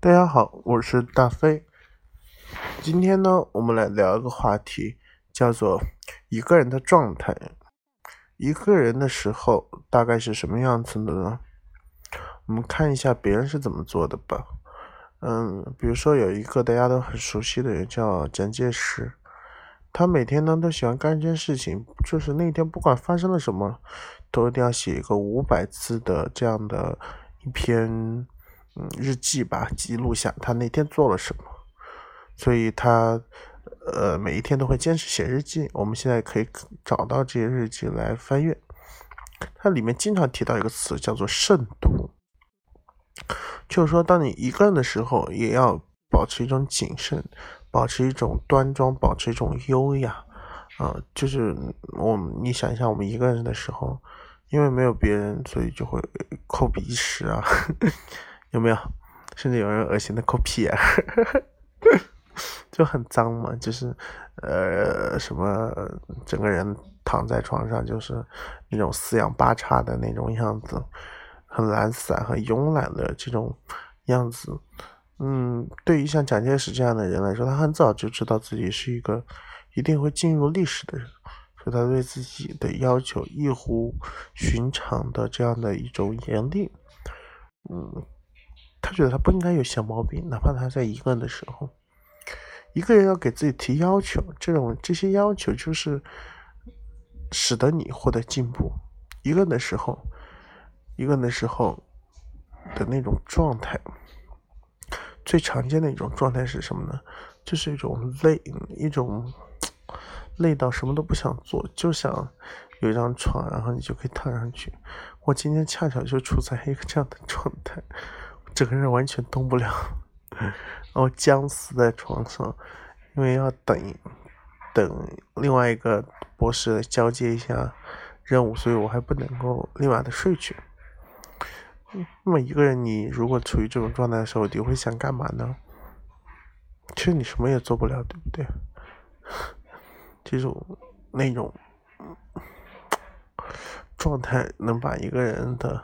大家好，我是大飞。今天呢，我们来聊一个话题，叫做一个人的状态。一个人的时候大概是什么样子的呢？我们看一下别人是怎么做的吧。嗯，比如说有一个大家都很熟悉的人叫蒋介石，他每天呢都喜欢干一件事情，就是那天不管发生了什么，都一定要写一个五百字的这样的一篇。日记吧，记录下他那天做了什么，所以他呃每一天都会坚持写日记。我们现在可以找到这些日记来翻阅，它里面经常提到一个词叫做慎独，就是说当你一个人的时候，也要保持一种谨慎，保持一种端庄，保持一种优雅。啊，就是我们你想一下，我们一个人的时候，因为没有别人，所以就会抠鼻屎啊。有没有？甚至有人恶心的抠屁啊，就很脏嘛，就是呃什么，整个人躺在床上就是那种四仰八叉的那种样子，很懒散、很慵懒的这种样子。嗯，对于像蒋介石这样的人来说，他很早就知道自己是一个一定会进入历史的人，所以他对自己的要求异乎寻常的这样的一种严厉。嗯。他觉得他不应该有小毛病，哪怕他在一个人的时候，一个人要给自己提要求，这种这些要求就是使得你获得进步。一个人的时候，一个人的时候的那种状态，最常见的一种状态是什么呢？就是一种累，一种 累到什么都不想做，就想有一张床，然后你就可以躺上去。我今天恰巧就处在一个这样的状态。整个人完全动不了，然后僵死在床上，因为要等等另外一个博士交接一下任务，所以我还不能够立马的睡去。那么一个人，你如果处于这种状态的时候，你会想干嘛呢？其实你什么也做不了，对不对？这种那种状态，能把一个人的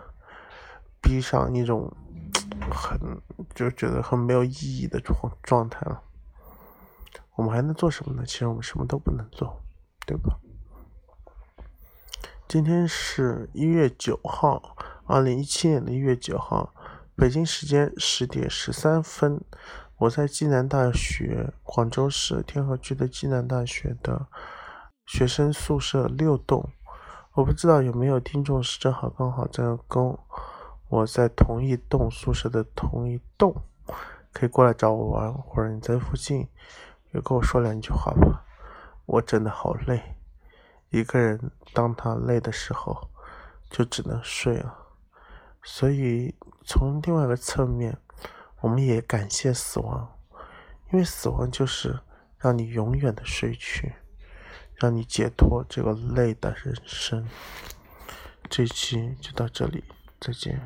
逼上一种。很就觉得很没有意义的状状态了。我们还能做什么呢？其实我们什么都不能做，对吧？今天是一月九号，二零一七年的一月九号，北京时间十点十三分，我在暨南大学广州市天河区的暨南大学的学生宿舍六栋。我不知道有没有听众是正好刚好在跟。我在同一栋宿舍的同一栋，可以过来找我玩，或者你在附近，也跟我说两句话吧。我真的好累，一个人当他累的时候，就只能睡了。所以从另外一个侧面，我们也感谢死亡，因为死亡就是让你永远的睡去，让你解脱这个累的人生。这期就到这里，再见。